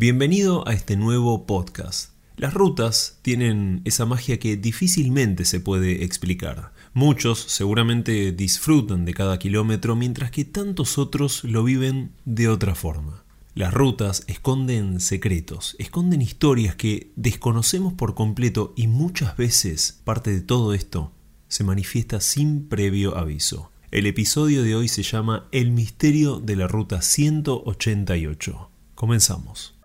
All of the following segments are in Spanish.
Bienvenido a este nuevo podcast. Las rutas tienen esa magia que difícilmente se puede explicar. Muchos seguramente disfrutan de cada kilómetro mientras que tantos otros lo viven de otra forma. Las rutas esconden secretos, esconden historias que desconocemos por completo y muchas veces parte de todo esto se manifiesta sin previo aviso. El episodio de hoy se llama El misterio de la ruta 188. Comenzamos.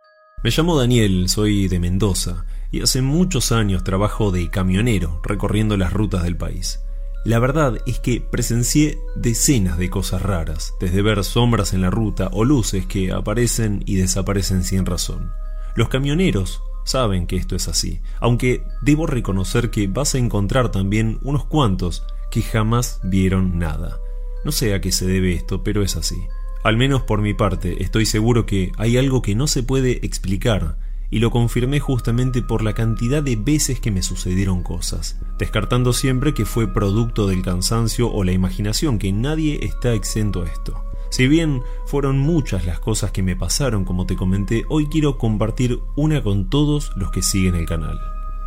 Me llamo Daniel, soy de Mendoza y hace muchos años trabajo de camionero recorriendo las rutas del país. La verdad es que presencié decenas de cosas raras, desde ver sombras en la ruta o luces que aparecen y desaparecen sin razón. Los camioneros saben que esto es así, aunque debo reconocer que vas a encontrar también unos cuantos que jamás vieron nada. No sé a qué se debe esto, pero es así. Al menos por mi parte, estoy seguro que hay algo que no se puede explicar, y lo confirmé justamente por la cantidad de veces que me sucedieron cosas, descartando siempre que fue producto del cansancio o la imaginación, que nadie está exento a esto. Si bien fueron muchas las cosas que me pasaron, como te comenté, hoy quiero compartir una con todos los que siguen el canal.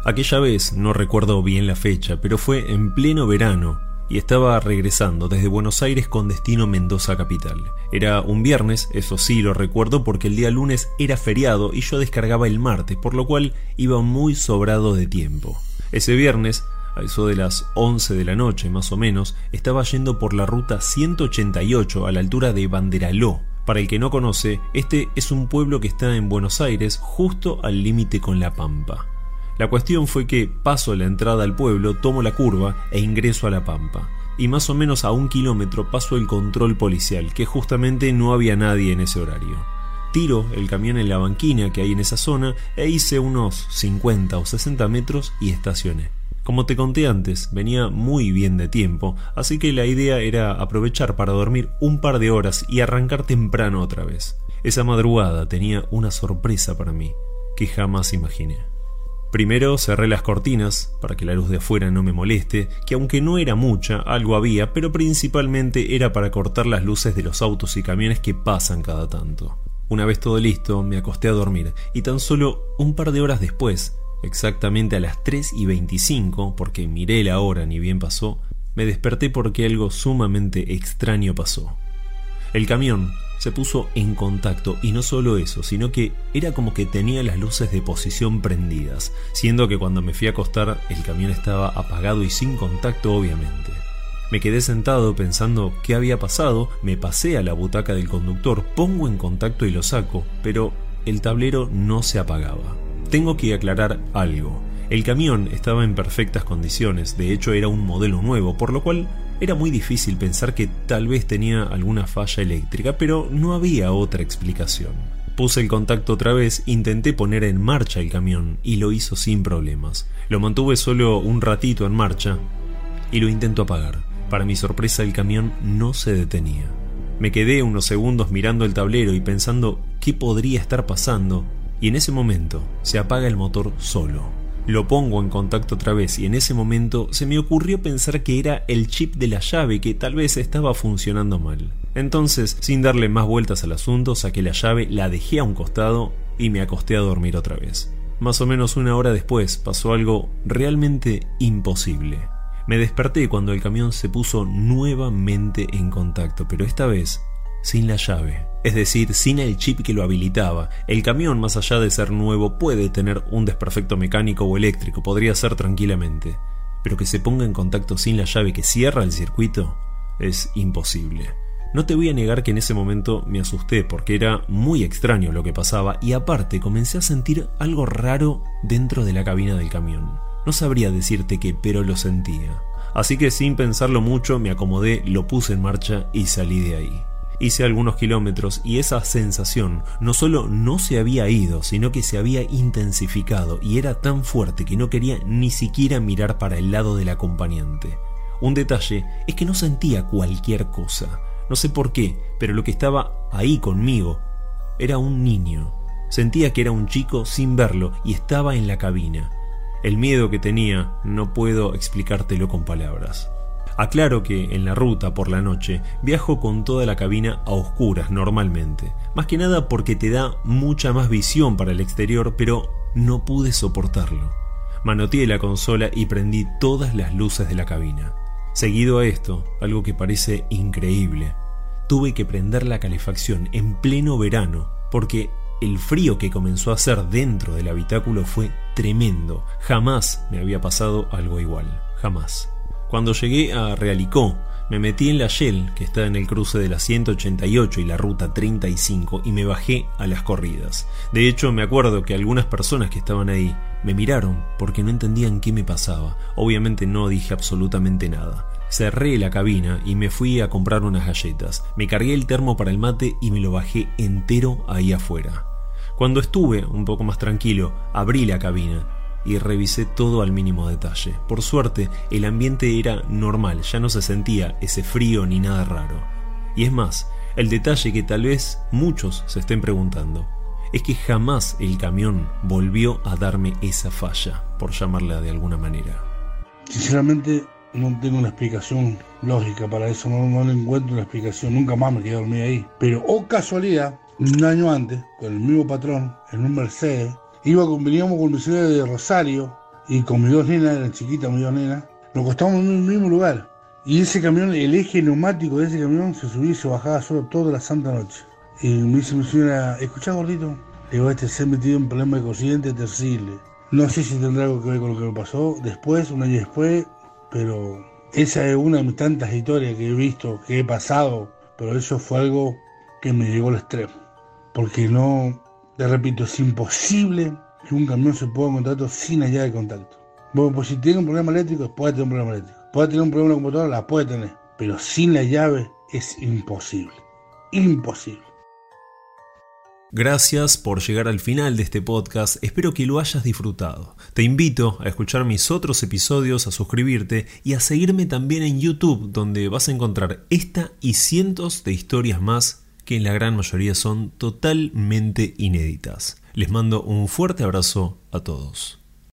Aquella vez, no recuerdo bien la fecha, pero fue en pleno verano, y estaba regresando desde Buenos Aires con destino Mendoza capital. Era un viernes, eso sí lo recuerdo porque el día lunes era feriado y yo descargaba el martes, por lo cual iba muy sobrado de tiempo. Ese viernes, a eso de las 11 de la noche más o menos, estaba yendo por la ruta 188 a la altura de Banderaló. Para el que no conoce, este es un pueblo que está en Buenos Aires justo al límite con La Pampa. La cuestión fue que paso la entrada al pueblo, tomo la curva e ingreso a la pampa. Y más o menos a un kilómetro paso el control policial, que justamente no había nadie en ese horario. Tiro el camión en la banquina que hay en esa zona e hice unos 50 o 60 metros y estacioné. Como te conté antes, venía muy bien de tiempo, así que la idea era aprovechar para dormir un par de horas y arrancar temprano otra vez. Esa madrugada tenía una sorpresa para mí que jamás imaginé. Primero cerré las cortinas para que la luz de afuera no me moleste, que aunque no era mucha, algo había, pero principalmente era para cortar las luces de los autos y camiones que pasan cada tanto. Una vez todo listo, me acosté a dormir y tan solo un par de horas después, exactamente a las 3 y 25, porque miré la hora ni bien pasó, me desperté porque algo sumamente extraño pasó. El camión se puso en contacto y no solo eso, sino que era como que tenía las luces de posición prendidas, siendo que cuando me fui a acostar el camión estaba apagado y sin contacto obviamente. Me quedé sentado pensando qué había pasado, me pasé a la butaca del conductor, pongo en contacto y lo saco, pero el tablero no se apagaba. Tengo que aclarar algo. El camión estaba en perfectas condiciones, de hecho era un modelo nuevo, por lo cual era muy difícil pensar que tal vez tenía alguna falla eléctrica, pero no había otra explicación. Puse el contacto otra vez, intenté poner en marcha el camión y lo hizo sin problemas. Lo mantuve solo un ratito en marcha y lo intento apagar. Para mi sorpresa el camión no se detenía. Me quedé unos segundos mirando el tablero y pensando qué podría estar pasando y en ese momento se apaga el motor solo. Lo pongo en contacto otra vez y en ese momento se me ocurrió pensar que era el chip de la llave que tal vez estaba funcionando mal. Entonces, sin darle más vueltas al asunto, saqué la llave, la dejé a un costado y me acosté a dormir otra vez. Más o menos una hora después pasó algo realmente imposible. Me desperté cuando el camión se puso nuevamente en contacto, pero esta vez sin la llave es decir, sin el chip que lo habilitaba. El camión, más allá de ser nuevo, puede tener un desperfecto mecánico o eléctrico, podría ser tranquilamente. Pero que se ponga en contacto sin la llave que cierra el circuito es imposible. No te voy a negar que en ese momento me asusté porque era muy extraño lo que pasaba y aparte comencé a sentir algo raro dentro de la cabina del camión. No sabría decirte qué, pero lo sentía. Así que sin pensarlo mucho me acomodé, lo puse en marcha y salí de ahí. Hice algunos kilómetros y esa sensación no solo no se había ido, sino que se había intensificado y era tan fuerte que no quería ni siquiera mirar para el lado del acompañante. Un detalle es que no sentía cualquier cosa. No sé por qué, pero lo que estaba ahí conmigo era un niño. Sentía que era un chico sin verlo y estaba en la cabina. El miedo que tenía no puedo explicártelo con palabras. Aclaro que en la ruta por la noche viajo con toda la cabina a oscuras normalmente, más que nada porque te da mucha más visión para el exterior, pero no pude soportarlo. Manoteé la consola y prendí todas las luces de la cabina. Seguido a esto, algo que parece increíble, tuve que prender la calefacción en pleno verano porque el frío que comenzó a hacer dentro del habitáculo fue tremendo. Jamás me había pasado algo igual. Jamás. Cuando llegué a Realicó, me metí en la Shell, que está en el cruce de la 188 y la ruta 35, y me bajé a las corridas. De hecho, me acuerdo que algunas personas que estaban ahí me miraron porque no entendían qué me pasaba. Obviamente no dije absolutamente nada. Cerré la cabina y me fui a comprar unas galletas. Me cargué el termo para el mate y me lo bajé entero ahí afuera. Cuando estuve un poco más tranquilo, abrí la cabina y revisé todo al mínimo detalle. Por suerte, el ambiente era normal, ya no se sentía ese frío ni nada raro. Y es más, el detalle que tal vez muchos se estén preguntando es que jamás el camión volvió a darme esa falla, por llamarla de alguna manera. Sinceramente, no tengo una explicación lógica para eso, no, no encuentro una explicación, nunca más me quedé dormido ahí. Pero, oh casualidad, un año antes, con el mismo patrón, en un Mercedes, iba veníamos con ciudad de Rosario y con mis dos nenas, eran chiquitas mis dos nenas, nos acostábamos en el mismo lugar. Y ese camión, el eje neumático de ese camión se subía y se bajaba solo toda la santa noche. Y me dice mi señora, escuchá gordito, le digo, este se ha metido en problema de consciente terrible. No sé si tendrá algo que ver con lo que me pasó después, un año después, pero esa es una de mis tantas historias que he visto, que he pasado, pero eso fue algo que me llegó al extremo. Porque no, te repito, es imposible que un camión se en contacto sin allá de contacto. Bueno, pues si tiene un problema eléctrico, puede tener un problema eléctrico. Puede tener un problema la computadora, la puede tener. Pero sin la llave es imposible. Imposible. Gracias por llegar al final de este podcast, espero que lo hayas disfrutado. Te invito a escuchar mis otros episodios, a suscribirte y a seguirme también en YouTube, donde vas a encontrar esta y cientos de historias más que en la gran mayoría son totalmente inéditas. Les mando un fuerte abrazo a todos.